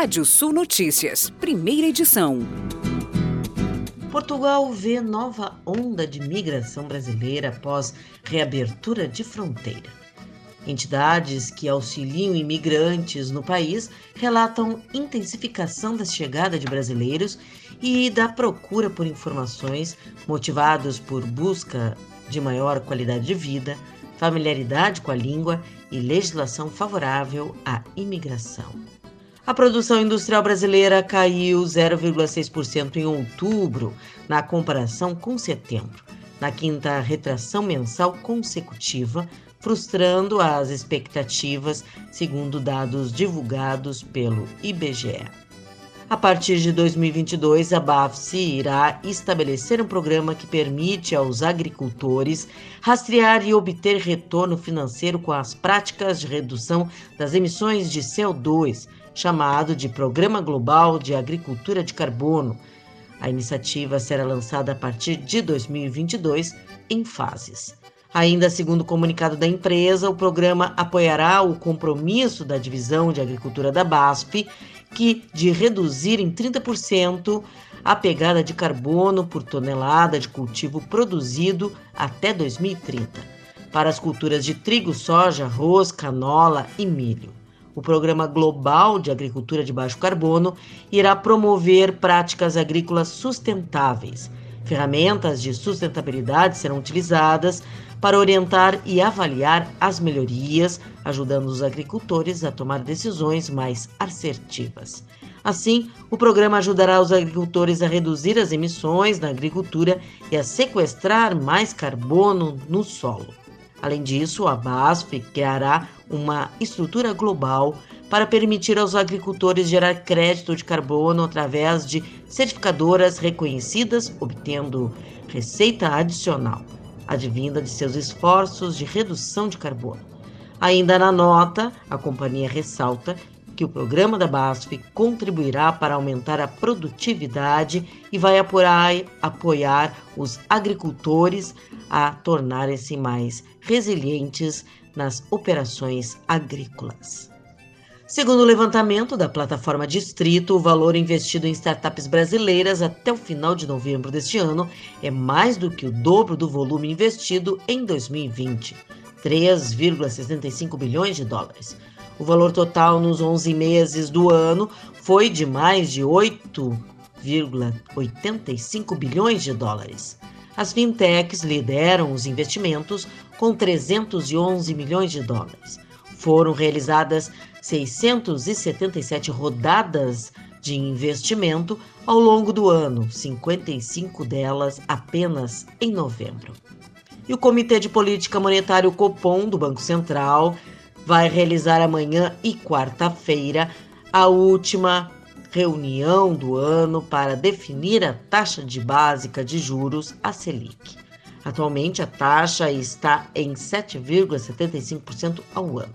Rádio Sul Notícias, primeira edição. Portugal vê nova onda de migração brasileira após reabertura de fronteira. Entidades que auxiliam imigrantes no país relatam intensificação da chegada de brasileiros e da procura por informações motivados por busca de maior qualidade de vida, familiaridade com a língua e legislação favorável à imigração. A produção industrial brasileira caiu 0,6% em outubro, na comparação com setembro, na quinta retração mensal consecutiva, frustrando as expectativas, segundo dados divulgados pelo IBGE. A partir de 2022, a BAFSE irá estabelecer um programa que permite aos agricultores rastrear e obter retorno financeiro com as práticas de redução das emissões de CO2, chamado de Programa Global de Agricultura de Carbono. A iniciativa será lançada a partir de 2022 em fases. Ainda segundo o comunicado da empresa, o programa apoiará o compromisso da divisão de agricultura da BASF, que de reduzir em 30% a pegada de carbono por tonelada de cultivo produzido até 2030, para as culturas de trigo, soja, arroz, canola e milho. O Programa Global de Agricultura de Baixo Carbono irá promover práticas agrícolas sustentáveis. Ferramentas de sustentabilidade serão utilizadas para orientar e avaliar as melhorias, ajudando os agricultores a tomar decisões mais assertivas. Assim, o programa ajudará os agricultores a reduzir as emissões na agricultura e a sequestrar mais carbono no solo. Além disso, a BASF criará uma estrutura global para permitir aos agricultores gerar crédito de carbono através de certificadoras reconhecidas, obtendo receita adicional advinda de seus esforços de redução de carbono. Ainda na nota, a companhia ressalta que o programa da BASF contribuirá para aumentar a produtividade e vai apoiar, apoiar os agricultores a tornarem-se mais resilientes nas operações agrícolas. Segundo o levantamento da plataforma Distrito, o valor investido em startups brasileiras até o final de novembro deste ano é mais do que o dobro do volume investido em 2020, 3,65 bilhões de dólares. O valor total nos 11 meses do ano foi de mais de 8,85 bilhões de dólares. As fintechs lideram os investimentos com 311 milhões de dólares. Foram realizadas 677 rodadas de investimento ao longo do ano, 55 delas apenas em novembro. E o Comitê de Política Monetária Copom do Banco Central vai realizar amanhã e quarta-feira a última reunião do ano para definir a taxa de básica de juros, a Selic. Atualmente, a taxa está em 7,75% ao ano.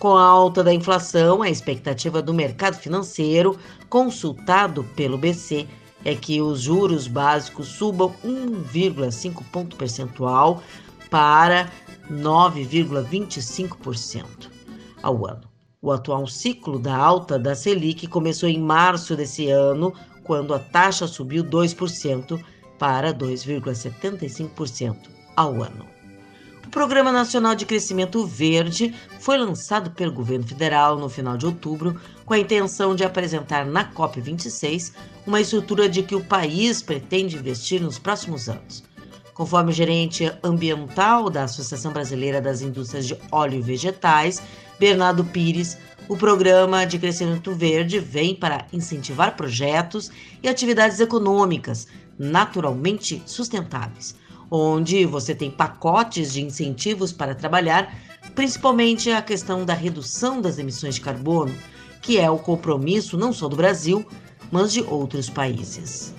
Com a alta da inflação, a expectativa do mercado financeiro, consultado pelo BC, é que os juros básicos subam 1,5 ponto percentual para 9,25% ao ano. O atual ciclo da alta da Selic começou em março desse ano, quando a taxa subiu 2% para 2,75% ao ano. O Programa Nacional de Crescimento Verde foi lançado pelo governo federal no final de outubro com a intenção de apresentar na COP26 uma estrutura de que o país pretende investir nos próximos anos. Conforme o gerente ambiental da Associação Brasileira das Indústrias de Óleo e Vegetais, Bernardo Pires, o programa de crescimento verde vem para incentivar projetos e atividades econômicas naturalmente sustentáveis onde você tem pacotes de incentivos para trabalhar, principalmente a questão da redução das emissões de carbono, que é o compromisso não só do Brasil, mas de outros países.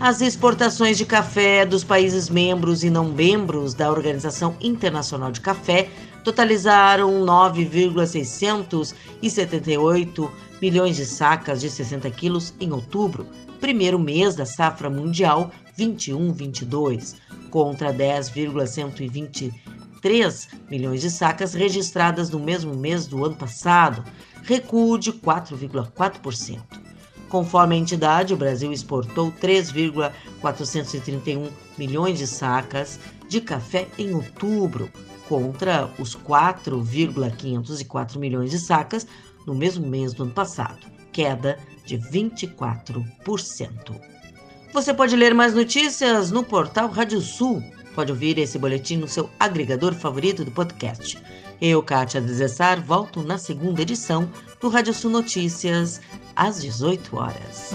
As exportações de café dos países membros e não membros da Organização Internacional de Café totalizaram 9,678 milhões de sacas de 60 quilos em outubro, primeiro mês da safra mundial 21-22, contra 10,120 3 milhões de sacas registradas no mesmo mês do ano passado, recuo de 4,4%. Conforme a entidade, o Brasil exportou 3,431 milhões de sacas de café em outubro, contra os 4,504 milhões de sacas no mesmo mês do ano passado, queda de 24%. Você pode ler mais notícias no portal Rádio Sul. Pode ouvir esse boletim no seu agregador favorito do podcast. Eu, Kátia Desessar, volto na segunda edição do Rádio Sul Notícias, às 18 horas.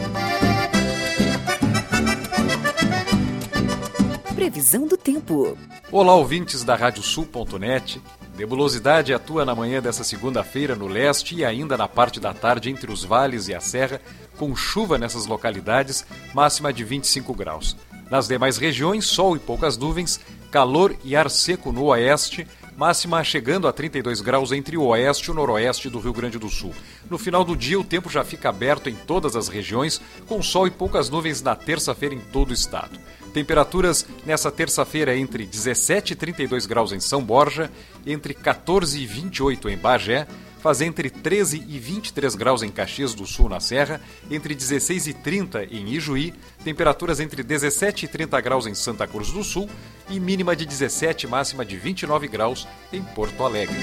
Previsão do tempo. Olá, ouvintes da Radiosul.net. Nebulosidade atua na manhã dessa segunda-feira no leste e ainda na parte da tarde entre os vales e a serra, com chuva nessas localidades, máxima de 25 graus. Nas demais regiões, sol e poucas nuvens, calor e ar seco no oeste, máxima chegando a 32 graus entre o oeste e o noroeste do Rio Grande do Sul. No final do dia, o tempo já fica aberto em todas as regiões, com sol e poucas nuvens na terça-feira em todo o estado. Temperaturas nessa terça-feira entre 17 e 32 graus em São Borja, entre 14 e 28 em Bagé, faz entre 13 e 23 graus em Caxias do Sul, na Serra, entre 16 e 30 em Ijuí, temperaturas entre 17 e 30 graus em Santa Cruz do Sul e mínima de 17, máxima de 29 graus em Porto Alegre.